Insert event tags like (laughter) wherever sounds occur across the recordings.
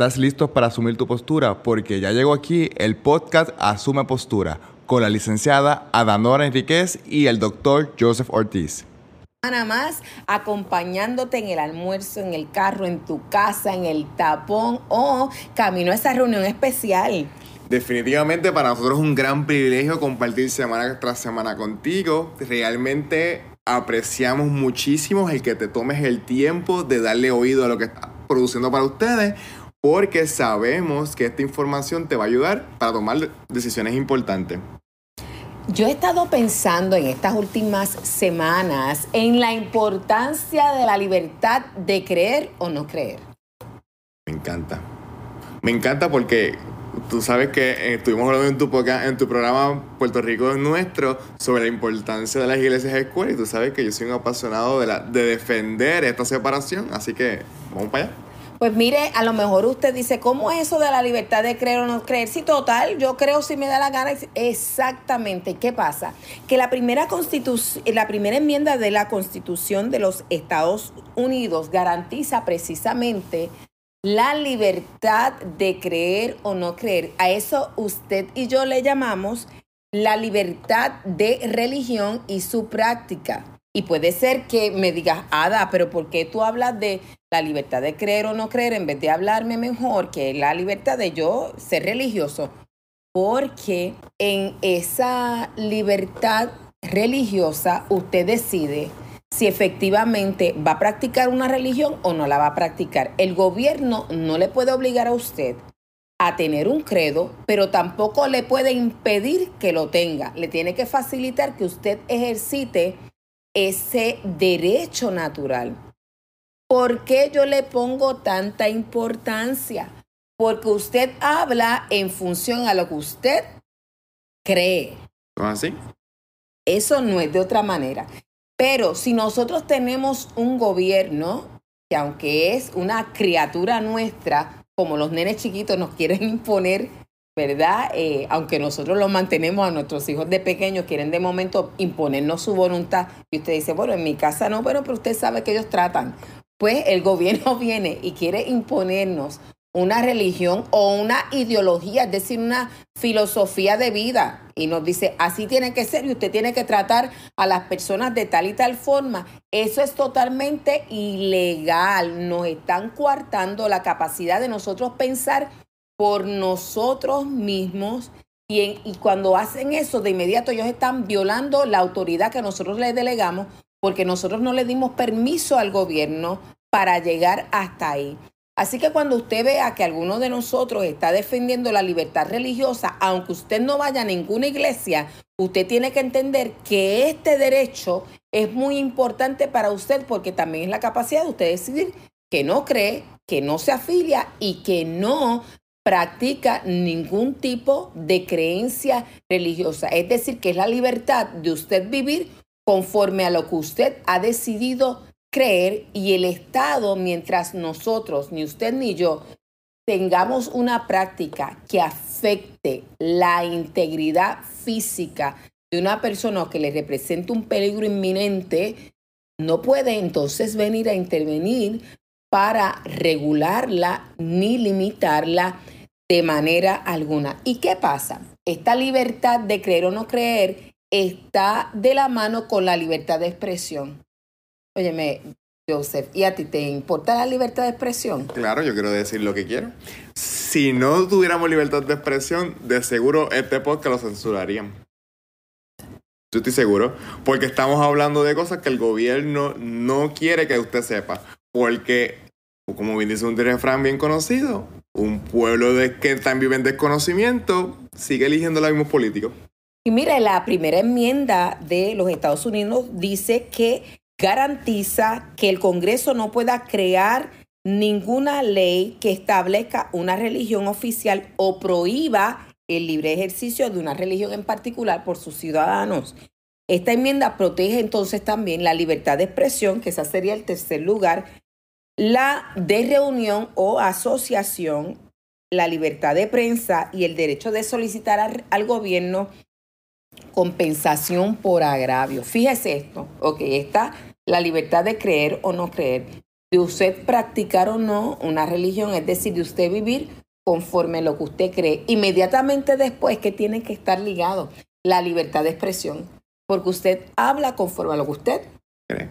¿Estás listo para asumir tu postura? Porque ya llegó aquí el podcast Asume Postura con la licenciada Adanora Enríquez y el doctor Joseph Ortiz. Nada más acompañándote en el almuerzo, en el carro, en tu casa, en el tapón o camino a esa reunión especial. Definitivamente para nosotros es un gran privilegio compartir semana tras semana contigo. Realmente apreciamos muchísimo el que te tomes el tiempo de darle oído a lo que está produciendo para ustedes porque sabemos que esta información te va a ayudar para tomar decisiones importantes. Yo he estado pensando en estas últimas semanas en la importancia de la libertad de creer o no creer. Me encanta. Me encanta porque tú sabes que eh, estuvimos hablando en tu, en tu programa Puerto Rico es nuestro sobre la importancia de las iglesias escuelas y tú sabes que yo soy un apasionado de, la, de defender esta separación, así que vamos para allá. Pues mire, a lo mejor usted dice, ¿cómo es eso de la libertad de creer o no creer? Sí, total, yo creo si me da la gana. Exactamente, ¿qué pasa? Que la primera, la primera enmienda de la Constitución de los Estados Unidos garantiza precisamente la libertad de creer o no creer. A eso usted y yo le llamamos la libertad de religión y su práctica. Y puede ser que me digas, Ada, pero ¿por qué tú hablas de la libertad de creer o no creer en vez de hablarme mejor que la libertad de yo ser religioso? Porque en esa libertad religiosa usted decide si efectivamente va a practicar una religión o no la va a practicar. El gobierno no le puede obligar a usted a tener un credo, pero tampoco le puede impedir que lo tenga. Le tiene que facilitar que usted ejercite ese derecho natural. ¿Por qué yo le pongo tanta importancia? Porque usted habla en función a lo que usted cree. ¿Así? Eso no es de otra manera. Pero si nosotros tenemos un gobierno que aunque es una criatura nuestra, como los nenes chiquitos nos quieren imponer ¿verdad? Eh, aunque nosotros lo mantenemos a nuestros hijos de pequeños, quieren de momento imponernos su voluntad. Y usted dice, bueno, en mi casa no, pero, pero usted sabe que ellos tratan. Pues el (laughs) gobierno viene y quiere imponernos una religión o una ideología, es decir, una filosofía de vida. Y nos dice, así tiene que ser y usted tiene que tratar a las personas de tal y tal forma. Eso es totalmente ilegal. Nos están coartando la capacidad de nosotros pensar por nosotros mismos y, cuando hacen eso, de inmediato ellos están violando la autoridad que nosotros les delegamos porque nosotros no le dimos permiso al gobierno para llegar hasta ahí. Así que cuando usted vea que alguno de nosotros está defendiendo la libertad religiosa, aunque usted no vaya a ninguna iglesia, usted tiene que entender que este derecho es muy importante para usted porque también es la capacidad de usted decidir que no cree, que no se afilia y que no practica ningún tipo de creencia religiosa. Es decir, que es la libertad de usted vivir conforme a lo que usted ha decidido creer y el Estado, mientras nosotros, ni usted ni yo, tengamos una práctica que afecte la integridad física de una persona que le represente un peligro inminente, no puede entonces venir a intervenir para regularla ni limitarla de manera alguna. ¿Y qué pasa? Esta libertad de creer o no creer está de la mano con la libertad de expresión. Óyeme, Joseph, ¿y a ti te importa la libertad de expresión? Claro, yo quiero decir lo que quiero. Si no tuviéramos libertad de expresión, de seguro este podcast lo censurarían. Yo estoy seguro, porque estamos hablando de cosas que el gobierno no quiere que usted sepa. Porque, como bien dice un refrán bien conocido, un pueblo de que también vive en desconocimiento sigue eligiendo los mismos políticos. Y mire, la primera enmienda de los Estados Unidos dice que garantiza que el Congreso no pueda crear ninguna ley que establezca una religión oficial o prohíba el libre ejercicio de una religión en particular por sus ciudadanos. Esta enmienda protege entonces también la libertad de expresión, que esa sería el tercer lugar, la de reunión o asociación, la libertad de prensa y el derecho de solicitar al, gobierno compensación por agravio. Fíjese esto, ok, está la libertad de creer o no creer. de usted practicar o no una religión, es decir, de usted vivir conforme a lo que usted cree. Inmediatamente después que tiene que estar ligado la libertad de expresión, porque usted habla conforme a lo que usted cree.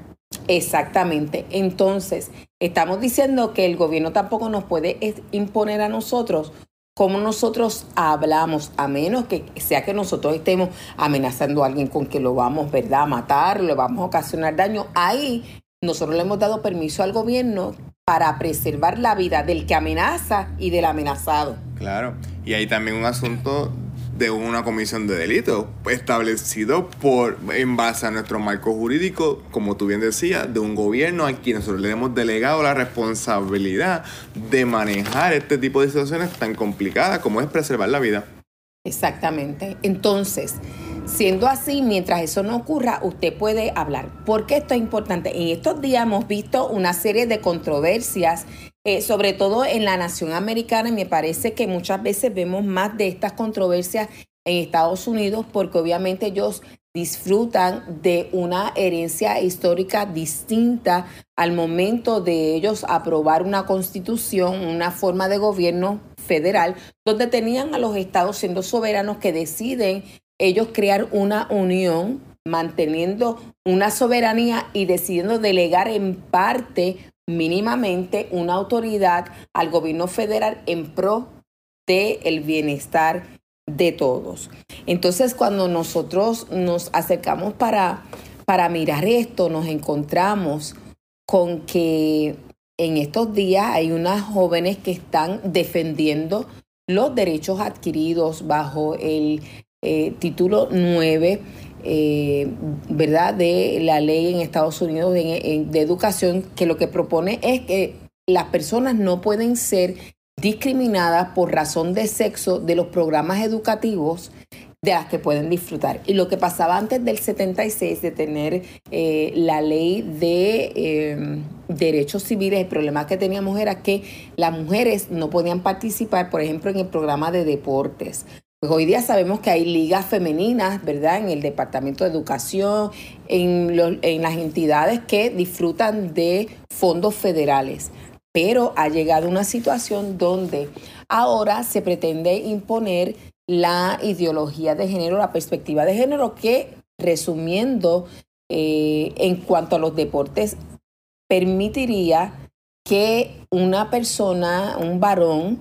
Exactamente. Entonces, estamos diciendo que el gobierno tampoco nos puede imponer a nosotros cómo nosotros hablamos, a menos que sea que nosotros estemos amenazando a alguien con que lo vamos, ¿verdad?, a matar, le vamos a ocasionar daño. Ahí nosotros le hemos dado permiso al gobierno para preservar la vida del que amenaza y del amenazado. Claro, y hay también un asunto de una comisión de delitos establecido por en base a nuestro marco jurídico, como tú bien decías, de un gobierno a quien nosotros le hemos delegado la responsabilidad de manejar este tipo de situaciones tan complicadas como es preservar la vida. Exactamente. Entonces, siendo así, mientras eso no ocurra, usted puede hablar. ¿Por qué esto es importante? En estos días hemos visto una serie de controversias, eh, sobre todo en la nación americana, y me parece que muchas veces vemos más de estas controversias en Estados Unidos, porque obviamente ellos disfrutan de una herencia histórica distinta al momento de ellos aprobar una constitución, una forma de gobierno federal, donde tenían a los estados siendo soberanos que deciden ellos crear una unión manteniendo una soberanía y decidiendo delegar en parte mínimamente una autoridad al gobierno federal en pro del el bienestar de todos. Entonces, cuando nosotros nos acercamos para, para mirar esto, nos encontramos con que en estos días hay unas jóvenes que están defendiendo los derechos adquiridos bajo el eh, título 9, eh, ¿verdad?, de la ley en Estados Unidos de, educación, que lo que propone es que las personas no pueden ser discriminadas por razón de sexo de los programas educativos de las que pueden disfrutar. Y lo que pasaba antes del 76 de tener eh, la ley de em, derechos civiles, el problema que teníamos era que las mujeres no podían participar, por ejemplo, en el programa de deportes. Pues hoy día sabemos que hay ligas femeninas, ¿verdad? En el Departamento de Educación, en, las entidades que disfrutan de fondos federales. Pero ha llegado una situación donde ahora se pretende imponer la ideología de género, la perspectiva de género, que resumiendo eh, en cuanto a los deportes, permitiría que una persona, un varón,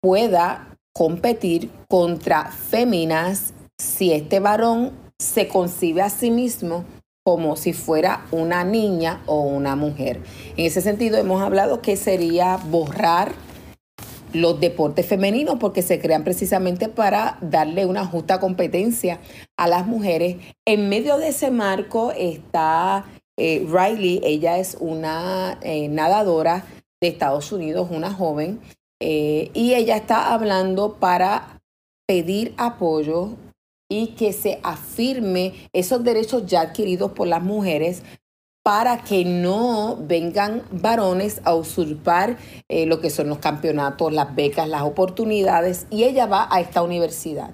pueda competir contra féminas si este varón se concibe a sí mismo como si fuera una niña o una mujer. En ese sentido hemos hablado que sería borrar los deportes femeninos porque se crean precisamente para darle una justa competencia a las mujeres. En medio de ese marco está eh, Riley, ella es una eh, nadadora de Estados Unidos, una joven, eh, y ella está hablando para pedir apoyo y que se afirme esos derechos ya adquiridos por las mujeres para que no vengan varones a usurpar eh, lo que son los campeonatos, las becas, las oportunidades, y ella va a esta universidad.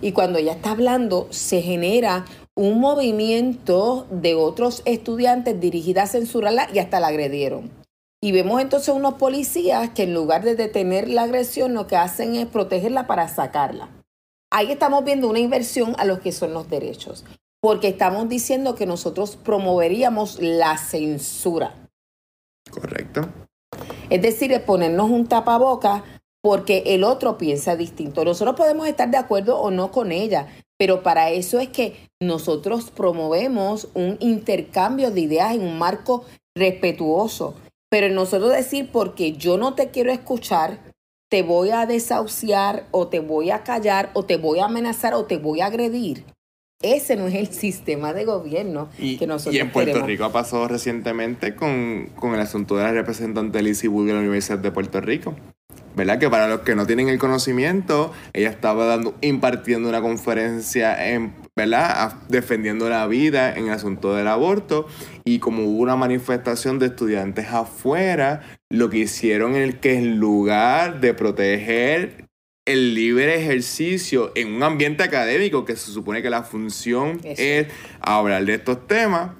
Y cuando ella está hablando, se genera un movimiento de otros estudiantes dirigidos a censurarla y hasta la agredieron. Y vemos entonces unos policías que en lugar de detener la agresión, lo que hacen es protegerla para sacarla. Ahí estamos viendo una inversión a los que son los derechos porque estamos diciendo que nosotros promoveríamos la censura. Correcto. Es decir, ponernos un tapaboca porque el otro piensa distinto. Nosotros podemos estar de acuerdo o no con ella, pero para eso es que nosotros promovemos un intercambio de ideas en un marco respetuoso. Pero nosotros decir, porque yo no te quiero escuchar, te voy a desahuciar o te voy a callar o te voy a amenazar o te voy a agredir. Ese no es el sistema de gobierno que nosotros Y en Puerto Rico ha pasado recientemente con, el asunto de la representante Lizzie Wood de la Universidad de Puerto Rico. ¿Verdad? Que para los que no tienen el conocimiento, ella estaba dando, impartiendo una conferencia en, ¿verdad? defendiendo la vida en el asunto del aborto. Y como hubo una manifestación de estudiantes afuera, lo que hicieron es que en lugar de proteger el libre ejercicio en un ambiente académico que se supone que la función es hablar de estos temas,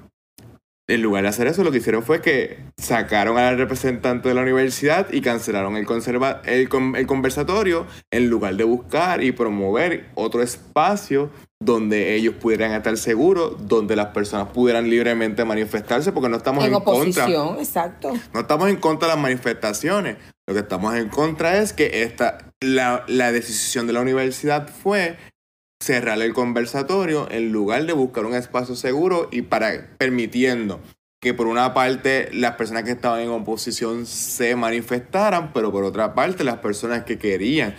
en lugar de hacer eso, lo que hicieron fue que sacaron al representante de la universidad y cancelaron el, conserva el, el conversatorio en lugar de buscar y promover otro espacio donde ellos pudieran estar seguros, donde las personas pudieran libremente manifestarse, porque no estamos en, en oposición, exacto. No estamos en contra de las manifestaciones. Lo que estamos en contra es que esta, la, la decisión de la universidad fue cerrar el conversatorio en lugar de buscar un espacio seguro y para permitiendo que por una parte las personas que estaban en oposición se manifestaran, pero por otra parte las personas que querían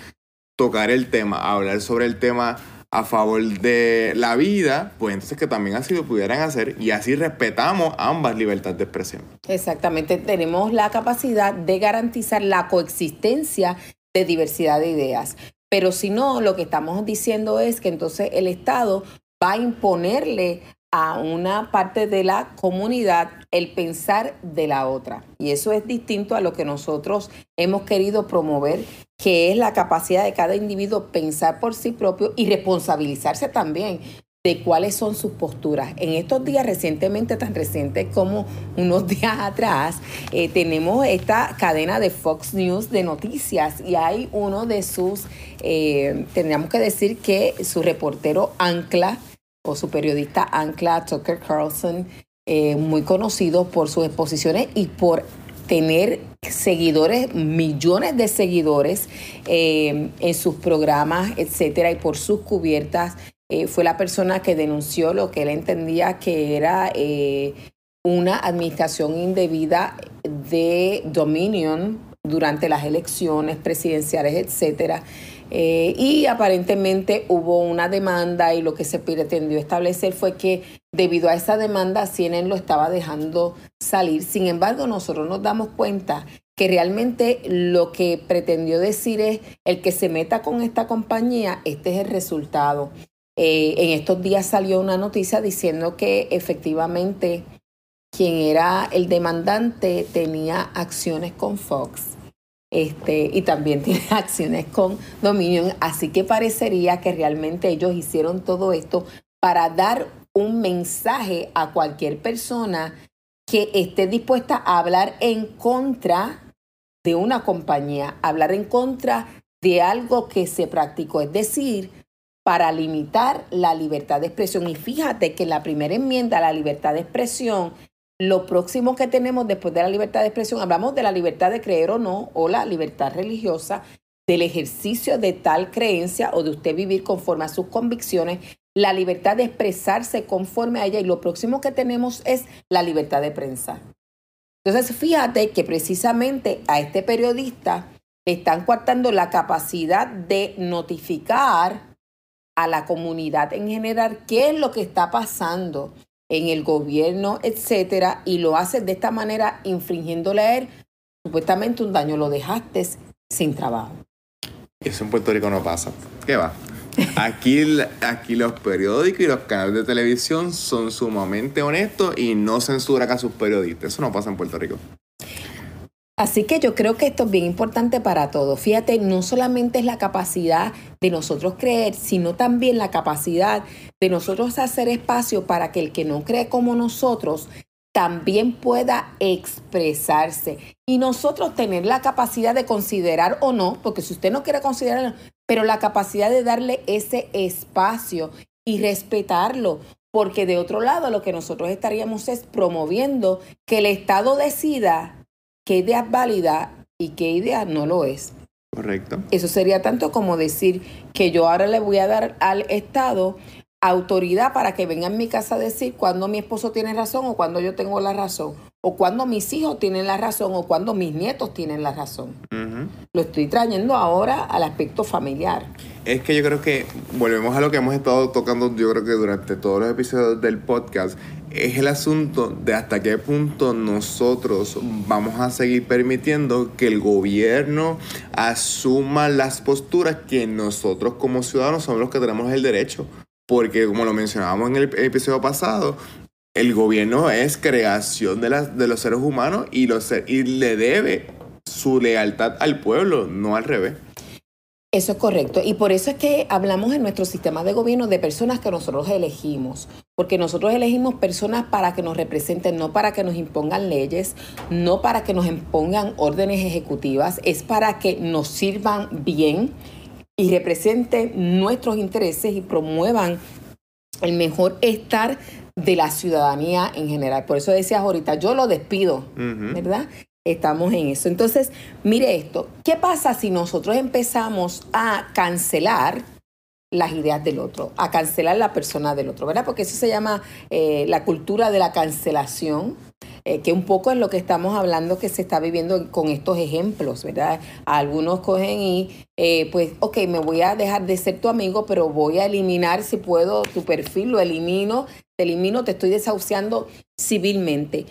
tocar el tema, hablar sobre el tema a favor de la vida, pues entonces que también así lo pudieran hacer y así respetamos ambas libertades de expresión. Exactamente, tenemos la capacidad de garantizar la coexistencia de diversidad de ideas. Pero si no, lo que estamos diciendo es que entonces el Estado va a imponerle a una parte de la comunidad el pensar de la otra. Y eso es distinto a lo que nosotros hemos querido promover, que es la capacidad de cada individuo pensar por sí propio y responsabilizarse también de cuáles son sus posturas. En estos días, recientemente, tan recientes como unos (laughs) días atrás, eh, tenemos esta cadena de Fox News de noticias y hay uno de sus, eh, tendríamos que decir que su reportero Ancla o su periodista Ancla, Tucker Carlson, eh, muy conocido por sus exposiciones y por tener seguidores, millones de seguidores en sus programas, etcétera, y por sus cubiertas eh, fue la persona que denunció lo que él entendía que era eh, una administración indebida de Dominion durante las elecciones presidenciales, etcétera. Eh, y aparentemente hubo una demanda y lo que se pretendió establecer fue que debido a esa demanda CNN lo estaba dejando salir. Sin embargo, nosotros nos damos cuenta que realmente lo que pretendió decir es el que se meta con esta compañía, este es el resultado. Eh, en estos días salió una noticia diciendo que efectivamente quien era el demandante tenía acciones con Fox este, y también (laughs) tiene acciones con Dominion, así que parecería que realmente ellos hicieron todo esto para dar un mensaje a cualquier persona que esté dispuesta a hablar en contra de una compañía, hablar en contra de algo que se practicó, es decir, para limitar la libertad de expresión. Y fíjate que la primera enmienda a la libertad de expresión, lo próximo que tenemos después de la libertad de expresión, hablamos de la libertad de creer o no, o la libertad religiosa, del ejercicio de tal creencia o de usted vivir conforme a sus convicciones, la libertad de expresarse conforme a ella y lo próximo que tenemos es la libertad de prensa. Entonces, fíjate que precisamente a este periodista le están coartando la capacidad de notificar a la comunidad en general qué es lo que está pasando en el gobierno, etcétera, y lo haces de esta manera infringiéndole a él supuestamente un daño, lo dejaste sin trabajo. Eso en Puerto Rico no pasa. ¿Qué va? Aquí, aquí los periódicos y los canales de televisión son sumamente honestos y no censuran a sus periodistas. Eso no pasa en Puerto Rico. Así que yo creo que esto es bien importante para todos. Fíjate, no solamente es la capacidad de nosotros creer, sino también la capacidad de nosotros hacer espacio para que el que no cree como nosotros también pueda expresarse y nosotros tener la capacidad de considerar o no, porque si usted no quiere considerar, pero la capacidad de darle ese espacio y respetarlo, porque de otro lado lo que nosotros estaríamos es promoviendo que el Estado decida qué idea es válida y qué idea no lo es. Correcto. Eso sería tanto como decir que yo ahora le voy a dar al Estado autoridad para que venga en mi casa a decir cuándo mi esposo tiene razón o cuando yo tengo la razón, o cuando mis hijos tienen la razón o cuando mis nietos tienen la razón. Lo estoy trayendo ahora al aspecto familiar. Es que yo creo que volvemos a lo que hemos estado tocando, yo creo que durante todos los episodios del podcast, es el asunto de hasta qué punto nosotros vamos a seguir permitiendo que el gobierno asuma las posturas que nosotros como ciudadanos somos los que tenemos el derecho. Porque como lo mencionábamos en el episodio pasado, el gobierno es creación de, de los seres humanos y, los, y le debe su lealtad al pueblo, no al revés. Eso es correcto. Y por eso es que hablamos en nuestro sistema de gobierno de personas que nosotros elegimos. Porque nosotros elegimos personas para que nos representen, no para que nos impongan leyes, no para que nos impongan órdenes ejecutivas, es para que nos sirvan bien y representen nuestros intereses y promuevan el mejor estar de la ciudadanía en general. Por eso decías ahorita, yo lo despido, ¿verdad? Estamos en eso. Entonces, mire esto, ¿qué pasa si nosotros empezamos a cancelar las ideas del otro, a cancelar la persona del otro, ¿verdad? Porque eso se llama eh, la cultura de la cancelación, eh, que un poco es lo que estamos hablando que se está viviendo con estos ejemplos, ¿verdad? Algunos cogen y, eh, pues, ok, me voy a dejar de ser tu amigo, pero voy a eliminar, si puedo, tu perfil, lo elimino, te elimino, te estoy desahuciando civilmente.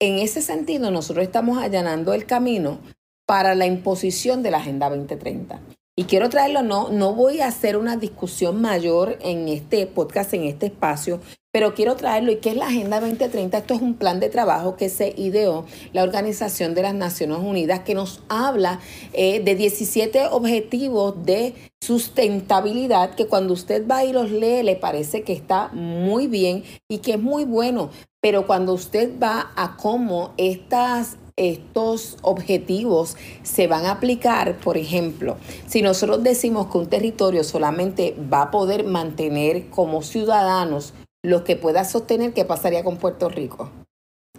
En ese sentido, nosotros estamos allanando el camino para la imposición de la Agenda 2030. Y quiero traerlo, no, no voy a hacer una discusión mayor en este podcast, en este espacio, pero quiero traerlo. ¿Y qué es la Agenda 2030? Esto es un plan de trabajo que se ideó la Organización de las Naciones Unidas que nos habla eh, de 17 objetivos de sustentabilidad que cuando usted va y los lee le parece que está muy bien y que es muy bueno. Pero cuando usted va a cómo estas estos objetivos se van a aplicar, por ejemplo, si nosotros decimos que un territorio solamente va a poder mantener como ciudadanos lo que pueda sostener, ¿qué pasaría con Puerto Rico?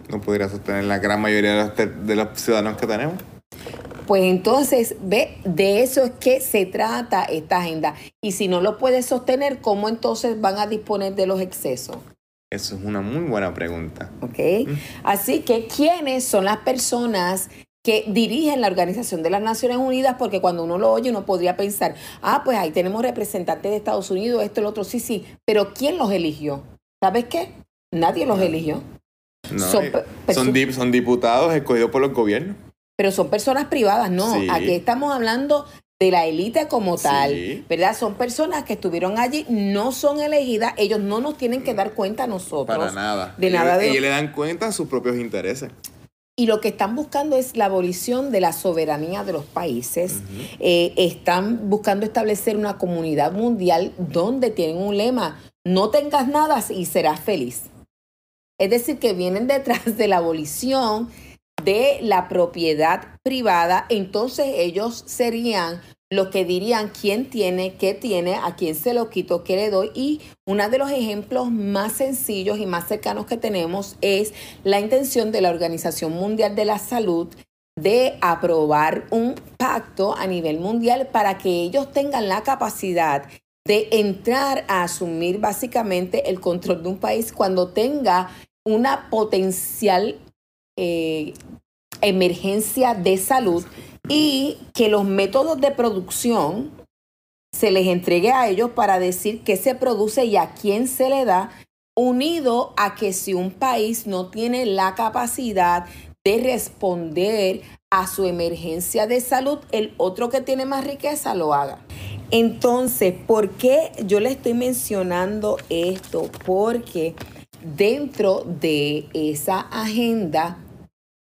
No podría sostener la gran mayoría de los, ciudadanos que tenemos. Pues entonces, ve, de eso es que se trata esta agenda. Y si no lo puede sostener, ¿cómo entonces van a disponer de los excesos? Eso es una muy buena pregunta. Ok. Mm. Así que, ¿quiénes son las personas que dirigen la Organización de las Naciones Unidas? Porque cuando uno lo oye, uno podría pensar, ah, pues ahí tenemos representantes de Estados Unidos, esto, el otro, sí, sí. Pero ¿quién los eligió? ¿Sabes qué? Nadie los eligió. son, son, diputados escogidos por los gobiernos. Pero son personas privadas, no. Aquí estamos hablando de la élite como tal, ¿verdad? Son personas que estuvieron allí, no son elegidas, ellos no nos tienen que dar cuenta a nosotros. Para nada. De nada de... Ellos le dan cuenta a sus propios intereses. Y lo que están buscando es la abolición de la soberanía de los países. Eh, están buscando establecer una comunidad mundial donde tienen un lema, no tengas nada y serás feliz. Es decir, que vienen detrás de la abolición de la propiedad privada, entonces ellos serían los que dirían quién tiene, qué tiene, a quién se lo quito, qué le doy. Y uno de los ejemplos más sencillos y más cercanos que tenemos es la intención de la Organización Mundial de la Salud de aprobar un pacto a nivel mundial para que ellos tengan la capacidad de entrar a asumir básicamente el control de un país cuando tenga una potencial eh, emergencia de salud y que los métodos de producción se les entregue a ellos para decir qué se produce y a quién se le da, unido a que si un país no tiene la capacidad de responder a su emergencia de salud, el otro que tiene más riqueza lo haga. Entonces, ¿por qué yo le estoy mencionando esto? Porque dentro de esa agenda,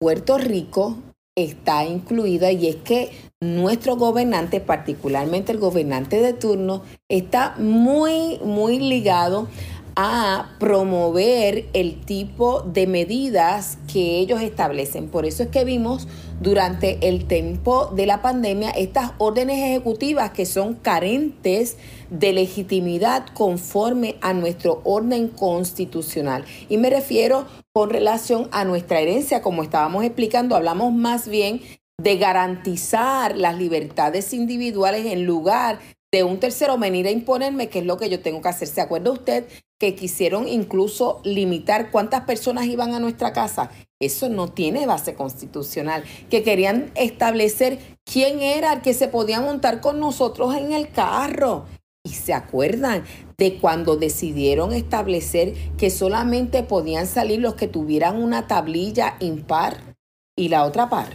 Puerto Rico está incluida y es que nuestro gobernante, particularmente el gobernante de turno, está muy, muy ligado a promover el tipo de medidas que ellos establecen. Por eso es que vimos durante el tiempo de la pandemia estas órdenes ejecutivas que son carentes de legitimidad conforme a nuestro orden constitucional. Y me refiero con relación a nuestra herencia, como estábamos explicando, hablamos más bien de garantizar las libertades individuales en lugar de un tercero venir a imponerme qué es lo que yo tengo que hacer. ¿Se acuerda usted que quisieron incluso limitar cuántas personas iban a nuestra casa? Eso no tiene base constitucional. Que querían establecer quién era el que se podía montar con nosotros en el carro. Y se acuerdan de cuando decidieron establecer que solamente podían salir los que tuvieran una tablilla impar y la otra par.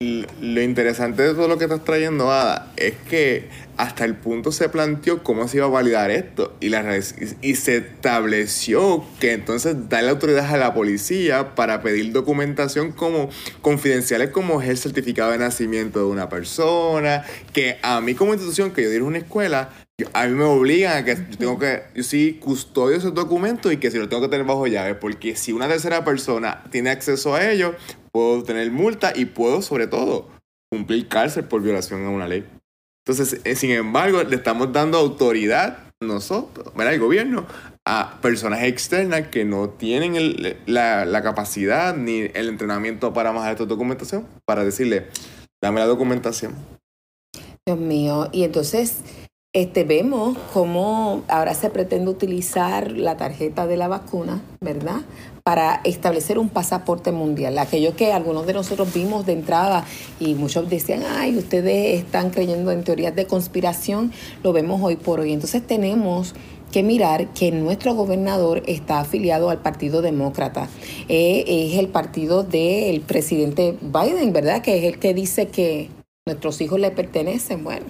Lo interesante de todo lo que estás trayendo, Ada, es que hasta el punto se planteó cómo se iba a validar esto y, la, y se estableció que entonces darle autoridad a la policía para pedir documentación como confidenciales como es el certificado de nacimiento de una persona, que a mí como institución que yo dirijo una escuela, a mí me obligan a que yo tengo que, yo sí custodio esos documentos y que si los tengo que tener bajo llave, porque si una tercera persona tiene acceso a ellos, puedo tener multa y puedo, sobre todo, cumplir cárcel por violación a una ley. Entonces, eh, sin embargo, le estamos dando autoridad nosotros, el gobierno, a personas externas que no tienen la, la, capacidad ni el entrenamiento para manejar esta documentación, para decirle, dame la documentación. Dios mío, y entonces este, vemos cómo ahora se pretende utilizar la tarjeta de la vacuna, ¿verdad? Para establecer un pasaporte mundial. Aquello que algunos de nosotros vimos de entrada y muchos decían, ay, ustedes están creyendo en teorías de conspiración, lo vemos hoy por hoy. Entonces tenemos que mirar que nuestro gobernador está afiliado al Partido Demócrata. Eh, es el partido del presidente Biden, ¿verdad? Que es el que dice que nuestros hijos le pertenecen. Bueno,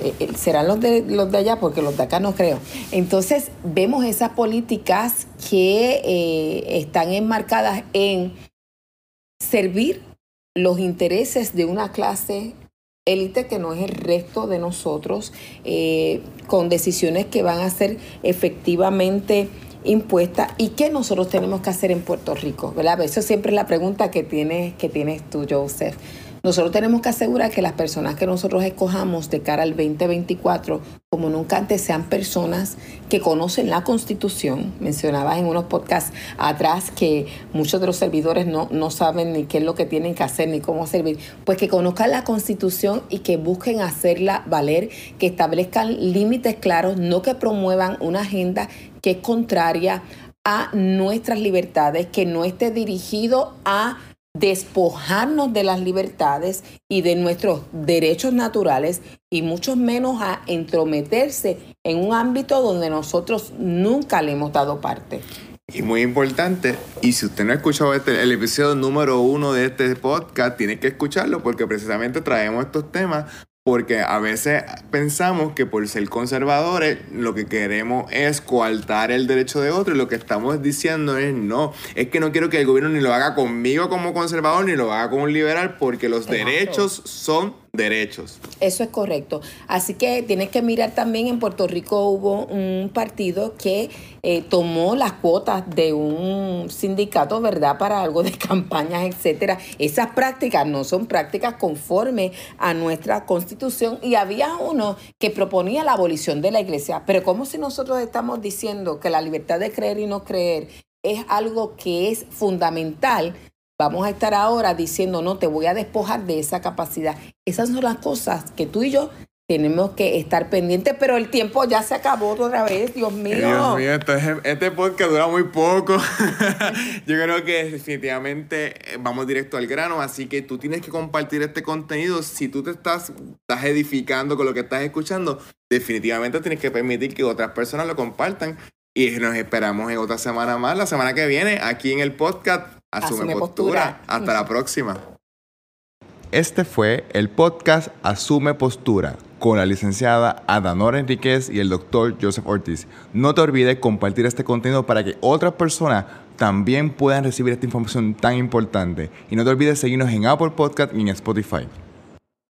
eh, eh, serán los de, los de allá porque los de acá no creo. Entonces vemos esas políticas que eh, están enmarcadas en servir los intereses de una clase élite que no es el resto de nosotros, con decisiones que van a ser efectivamente impuestas y qué nosotros tenemos que hacer en Puerto Rico, ¿verdad? Eso siempre es la pregunta que tienes, que tienes tú, Joseph. Nosotros tenemos que asegurar que las personas que nosotros escojamos de cara al 2024, como nunca antes, sean personas que conocen la Constitución. Mencionabas en unos podcasts atrás que muchos de los servidores no, no saben ni qué es lo que tienen que hacer ni cómo servir. Pues que conozcan la Constitución y que busquen hacerla valer, que establezcan límites claros, no que promuevan una agenda que es contraria a nuestras libertades, que no esté dirigido a despojarnos de las libertades y de nuestros derechos naturales y mucho menos a entrometerse en un ámbito donde nosotros nunca le hemos dado parte. Y muy importante, y si usted no ha escuchado este, el episodio número uno de este podcast, tiene que escucharlo porque precisamente traemos estos temas porque a veces pensamos que por ser conservadores lo que queremos es coartar el derecho de otro y lo que estamos diciendo es no, es que no quiero que el gobierno ni lo haga conmigo como conservador ni lo haga como un liberal porque los derechos son derechos. Eso es correcto. Así que tienes que mirar también, en Puerto Rico hubo un partido que eh, tomó las cuotas de un sindicato, ¿verdad?, para algo de (laughs) campañas, etcétera. Esas prácticas no son prácticas conformes a nuestra constitución y había uno que proponía la abolición de la iglesia. Pero como si nosotros estamos diciendo que la libertad de creer y no creer es algo que es fundamental vamos a estar ahora diciendo, no, te voy a despojar de esa capacidad. Esas son las cosas que tú y yo tenemos que estar pendientes, pero el tiempo ya se acabó otra vez, Dios mío. Dios mío, este, este podcast dura muy poco. (laughs) yo creo que definitivamente eh, vamos directo al grano, así que tú tienes que compartir este contenido. Si tú te estás, estás edificando con lo que estás escuchando, definitivamente tienes que permitir que otras personas lo compartan. Y nos esperamos en otra semana más, la semana que viene, aquí en el podcast Asume, postura. Hasta la próxima. Este fue el podcast Asume Postura con la licenciada Adanora Enríquez y el doctor Joseph Ortiz. No te olvides compartir este contenido para que otras personas también puedan recibir esta información tan importante. Y no te olvides seguirnos en Apple Podcast y en Spotify.